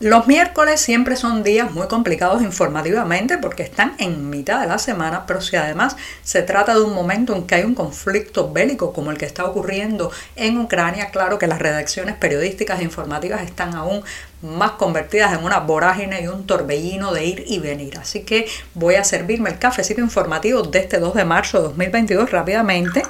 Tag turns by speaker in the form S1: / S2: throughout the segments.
S1: Los miércoles siempre son días muy complicados informativamente porque están en mitad de la semana, pero si además se trata de un momento en que hay un conflicto bélico como el que está ocurriendo en Ucrania, claro que las redacciones periodísticas e informativas están aún más convertidas en una vorágine y un torbellino de ir y venir. Así que voy a servirme el cafecito informativo de este 2 de marzo de 2022 rápidamente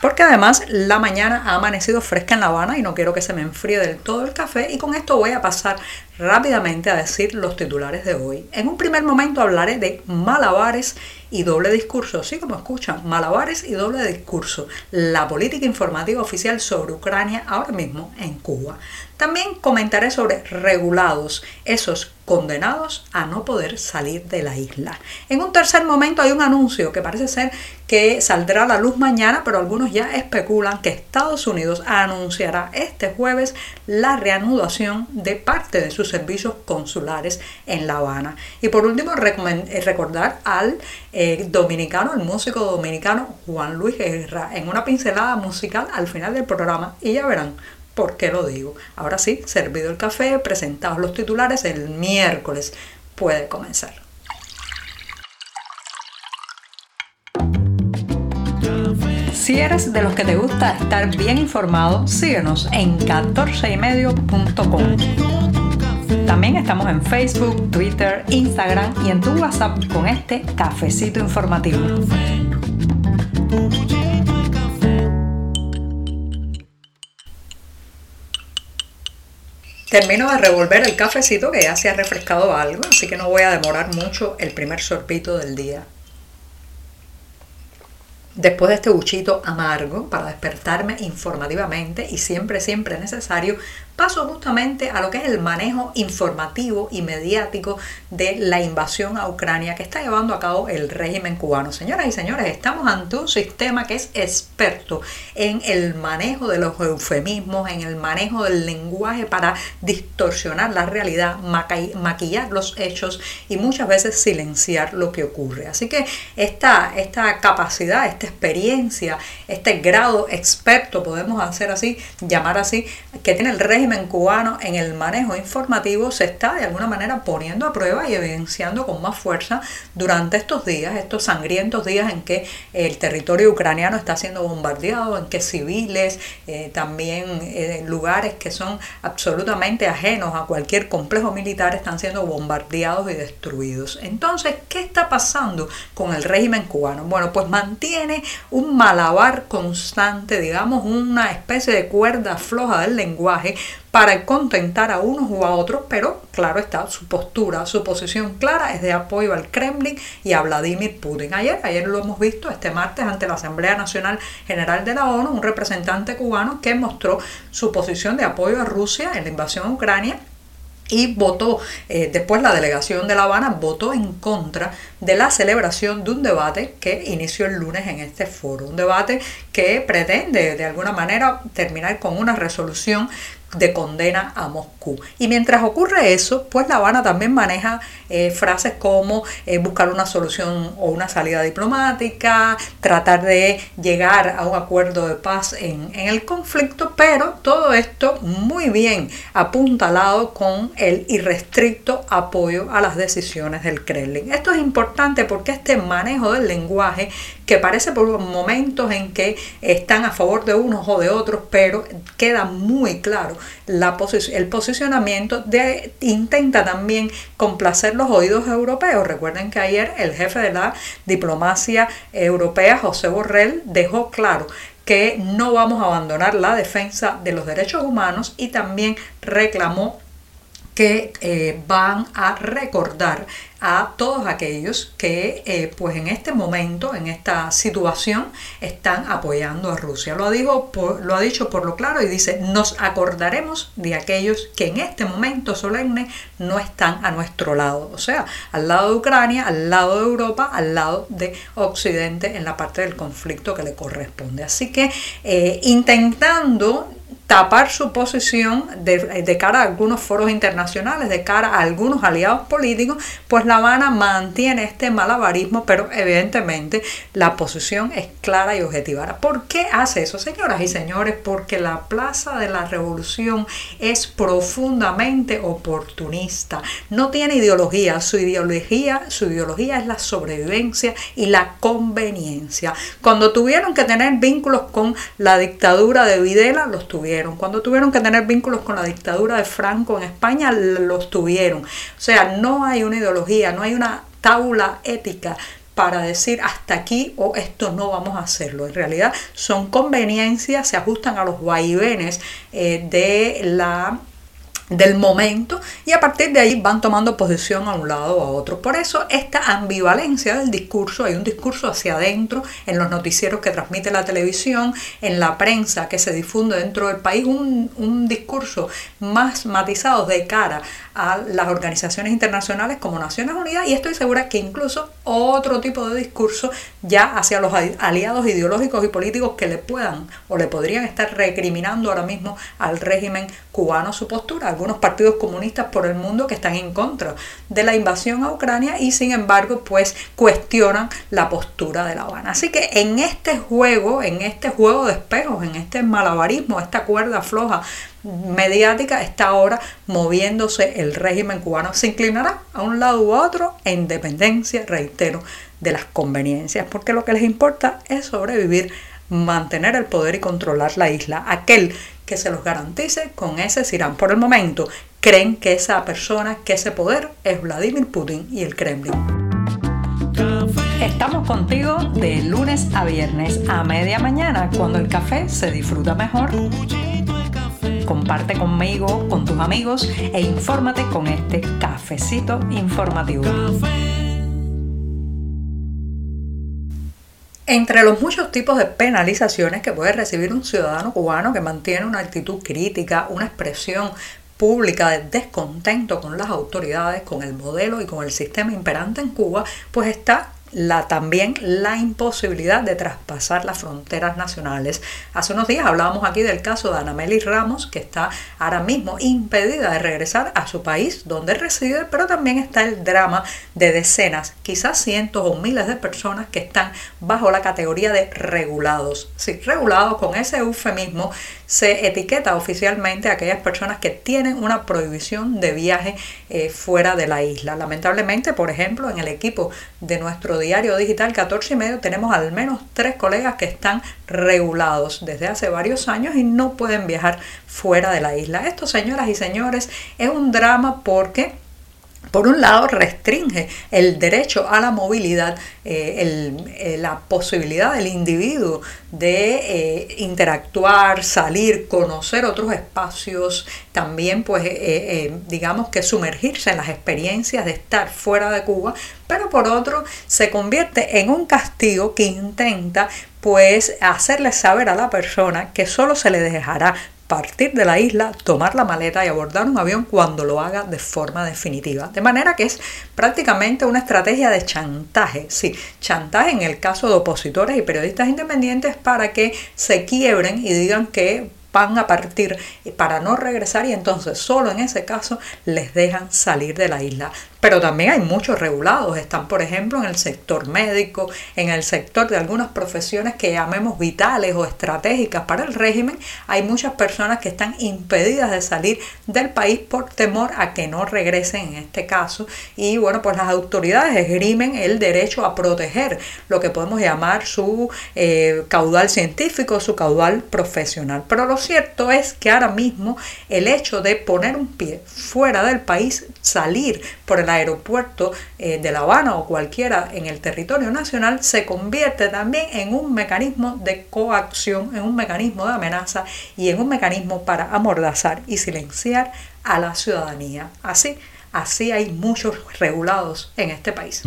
S1: porque además la mañana ha amanecido fresca en La Habana y no quiero que se me enfríe del todo el café y con esto voy a pasar rápidamente a decir los titulares de hoy. En un primer momento hablaré de malabares y doble discurso, sí como escuchan, malabares y doble discurso, la política informativa oficial sobre Ucrania ahora mismo en Cuba. También comentaré sobre regulados, esos condenados a no poder salir de la isla. En un tercer momento hay un anuncio que parece ser que saldrá a la luz mañana, pero algunos ya especulan que Estados Unidos anunciará este jueves la reanudación de parte de sus servicios consulares en La Habana. Y por último, eh, recordar al eh, dominicano, el músico dominicano Juan Luis Guerra, en una pincelada musical al final del programa y ya verán por qué lo digo. Ahora sí, servido el café, presentados los titulares, el miércoles puede comenzar. Si eres de los que te gusta estar bien informado, síguenos en 14ymedio.com. También estamos en Facebook, Twitter, Instagram y en tu WhatsApp con este cafecito informativo. Termino de revolver el cafecito que ya se ha refrescado algo, así que no voy a demorar mucho el primer sorbito del día. Después de este buchito amargo para despertarme informativamente y siempre, siempre necesario, paso justamente a lo que es el manejo informativo y mediático de la invasión a Ucrania que está llevando a cabo el régimen cubano. Señoras y señores, estamos ante un sistema que es experto en el manejo de los eufemismos, en el manejo del lenguaje para distorsionar la realidad, maquillar los hechos y muchas veces silenciar lo que ocurre. Así que esta, esta capacidad, esta experiencia, este grado experto, podemos hacer así, llamar así, que tiene el régimen cubano en el manejo informativo se está de alguna manera poniendo a prueba y evidenciando con más fuerza durante estos días, estos sangrientos días en que el territorio ucraniano está siendo bombardeado, en que civiles, eh, también eh, lugares que son absolutamente ajenos a cualquier complejo militar están siendo bombardeados y destruidos. Entonces, ¿qué está pasando con el régimen cubano? Bueno, pues mantiene un malabar constante, digamos, una especie de cuerda floja del lenguaje para contentar a unos u a otros, pero claro está, su postura, su posición clara es de apoyo al Kremlin y a Vladimir Putin. Ayer, ayer lo hemos visto este martes ante la Asamblea Nacional General de la ONU, un representante cubano que mostró su posición de apoyo a Rusia en la invasión a Ucrania y votó, eh, después la delegación de La Habana votó en contra de la celebración de un debate que inició el lunes en este foro, un debate que pretende de alguna manera terminar con una resolución de condena a Moscú. Y mientras ocurre eso, pues La Habana también maneja eh, frases como eh, buscar una solución o una salida diplomática, tratar de llegar a un acuerdo de paz en, en el conflicto, pero todo esto muy bien apuntalado con el irrestricto apoyo a las decisiones del Kremlin. Esto es importante porque este manejo del lenguaje que parece por momentos en que están a favor de unos o de otros, pero queda muy claro la el posicionamiento intenta también complacer los oídos europeos. Recuerden que ayer el jefe de la diplomacia europea, José Borrell, dejó claro que no vamos a abandonar la defensa de los derechos humanos y también reclamó que eh, van a recordar a todos aquellos que eh, pues en este momento, en esta situación, están apoyando a Rusia. Lo, dijo lo ha dicho por lo claro y dice, nos acordaremos de aquellos que en este momento solemne no están a nuestro lado, o sea, al lado de Ucrania, al lado de Europa, al lado de Occidente en la parte del conflicto que le corresponde. Así que eh, intentando tapar su posición de, cara a algunos foros internacionales, de cara a algunos aliados políticos, pues La Habana mantiene este malabarismo, pero evidentemente la posición es clara y objetiva. ¿Por qué hace eso, señoras y señores? Porque la Plaza de la Revolución es profundamente oportunista, no tiene ideología, su ideología, su ideología es la sobrevivencia y la conveniencia. Cuando tuvieron que tener vínculos con la dictadura de Videla, los tuvieron cuando tuvieron que tener vínculos con la dictadura de Franco en España, los tuvieron. O sea, no hay una ideología, no hay una tabla ética para decir hasta aquí o esto no vamos a hacerlo. En realidad son conveniencias, se ajustan a los vaivenes eh, de la del momento y a partir de ahí van tomando posición a un lado o a otro. Por eso esta ambivalencia del discurso, hay un discurso hacia adentro en los noticieros que transmite la televisión, en la prensa que se difunde dentro del país, un, un discurso más matizado de cara a las organizaciones internacionales como Naciones Unidas y estoy segura que incluso otro tipo de discurso ya hacia los aliados ideológicos y políticos que le puedan o le podrían estar recriminando ahora mismo al régimen cubano su postura. Algunos partidos comunistas por el mundo que están en contra de la invasión a Ucrania y sin embargo pues cuestionan la postura de La Habana. Así que en este juego, en este juego de espejos, en este malabarismo, esta cuerda floja mediática está ahora moviéndose el régimen cubano. Se inclinará a un lado u otro en dependencia, reitero, de las conveniencias, porque lo que les importa es sobrevivir, mantener el poder y controlar la isla. Aquel que se los garantice, con ese se irán. Por el momento, creen que esa persona, que ese poder es Vladimir Putin y el Kremlin. Estamos contigo de lunes a viernes a media mañana, cuando el café se disfruta mejor comparte conmigo, con tus amigos e infórmate con este cafecito informativo. Entre los muchos tipos de penalizaciones que puede recibir un ciudadano cubano que mantiene una actitud crítica, una expresión pública de descontento con las autoridades, con el modelo y con el sistema imperante en Cuba, pues está la, también la imposibilidad de traspasar las fronteras nacionales. Hace unos días hablábamos aquí del caso de Anameli Ramos, que está ahora mismo impedida de regresar a su país donde reside, pero también está el drama de decenas, quizás cientos o miles de personas que están bajo la categoría de regulados. Sí, regulados con ese eufemismo se etiqueta oficialmente a aquellas personas que tienen una prohibición de viaje eh, fuera de la isla. Lamentablemente, por ejemplo, en el equipo de nuestro diario digital 14 y medio tenemos al menos tres colegas que están regulados desde hace varios años y no pueden viajar fuera de la isla. Esto, señoras y señores, es un drama porque por un lado, restringe el derecho a la movilidad, eh, eh, la posibilidad del individuo de eh, interactuar, salir, conocer otros espacios, también pues digamos que sumergirse en las experiencias de estar fuera de Cuba, pero por otro se convierte en un castigo que intenta pues hacerle saber a la persona que solo se le dejará partir de la isla, tomar la maleta y abordar un avión cuando lo haga de forma definitiva. De manera que es prácticamente una estrategia de chantaje, sí, chantaje en el caso de opositores y periodistas independientes para que se quiebren y digan que van a partir para no regresar y entonces solo en ese caso les dejan salir de la isla. Pero también hay muchos regulados, están por ejemplo en el sector médico, en el sector de algunas profesiones que llamemos vitales o estratégicas para el régimen, hay muchas personas que están impedidas de salir del país por temor a que no regresen en este caso. Y bueno pues las autoridades esgrimen el derecho a proteger lo que podemos llamar su eh, caudal científico, su caudal profesional. Pero lo cierto es que ahora mismo el hecho de poner un pie fuera del país, salir por el aeropuerto eh, de La Habana o cualquiera en el territorio nacional se convierte también en un mecanismo de coacción, en un mecanismo de amenaza y en un mecanismo para amordazar y silenciar a la ciudadanía. Así Así hay muchos regulados en este país.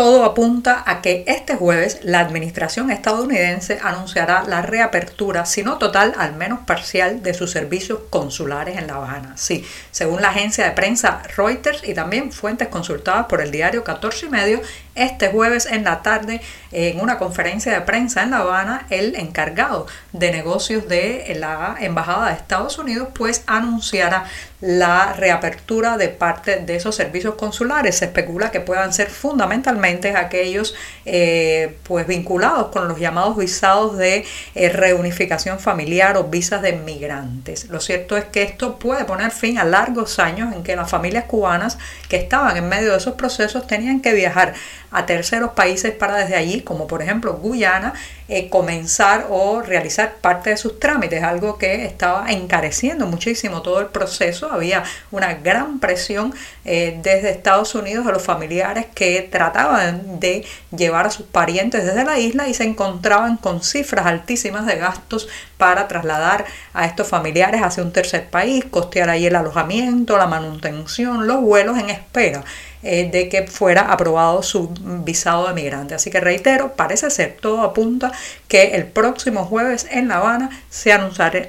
S1: Todo apunta a que este jueves la administración estadounidense anunciará la reapertura, si no total, al menos parcial, de sus servicios consulares en La Habana. Sí, según la agencia de prensa Reuters y también fuentes consultadas por el diario 14 y medio, este jueves en la tarde, en una conferencia de prensa en La Habana, el encargado de negocios de la Embajada de Estados Unidos, pues anunciará la reapertura de parte de esos servicios consulares. Se especula que puedan ser fundamentalmente aquellos eh, pues vinculados con los llamados visados de eh, reunificación familiar o visas de migrantes. Lo cierto es que esto puede poner fin a largos años en que las familias cubanas que estaban en medio de esos procesos tenían que viajar a terceros países para desde allí, como por ejemplo Guyana, eh, comenzar o realizar parte de sus trámites, algo que estaba encareciendo muchísimo todo el proceso. Había una gran presión eh, desde Estados Unidos a los familiares que trataban de llevar a sus parientes desde la isla y se encontraban con cifras altísimas de gastos para trasladar a estos familiares hacia un tercer país, costear ahí el alojamiento, la manutención, los vuelos en espera. Eh, de que fuera aprobado su visado de migrante. Así que reitero, parece ser, todo apunta que el próximo jueves en La Habana se,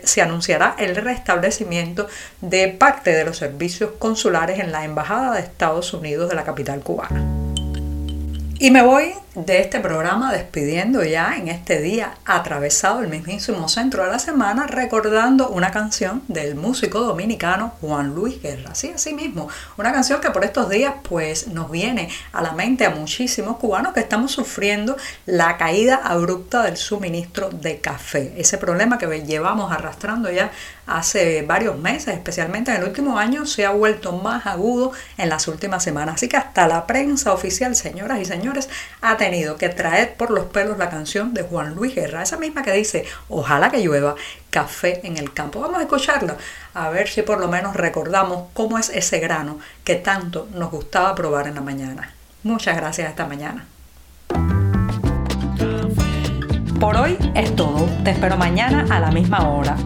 S1: se anunciará el restablecimiento de parte de los servicios consulares en la Embajada de Estados Unidos de la capital cubana. Y me voy de este programa despidiendo ya en este día atravesado el mismísimo centro de la semana recordando una canción del músico dominicano Juan Luis Guerra. Sí, así mismo, una canción que por estos días pues nos viene a la mente a muchísimos cubanos que estamos sufriendo la caída abrupta del suministro de café. Ese problema que llevamos arrastrando ya hace varios meses, especialmente en el último año, se ha vuelto más agudo en las últimas semanas. Así que hasta la prensa oficial, señoras y señores, tenido que traer por los pelos la canción de Juan Luis Guerra, esa misma que dice, ojalá que llueva, café en el campo. Vamos a escucharla, a ver si por lo menos recordamos cómo es ese grano que tanto nos gustaba probar en la mañana. Muchas gracias esta mañana. Por hoy es todo. Te espero mañana a la misma hora.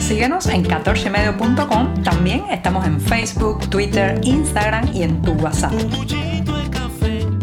S1: Síguenos en 14medio.com. También estamos en Facebook, Twitter, Instagram y en tu WhatsApp.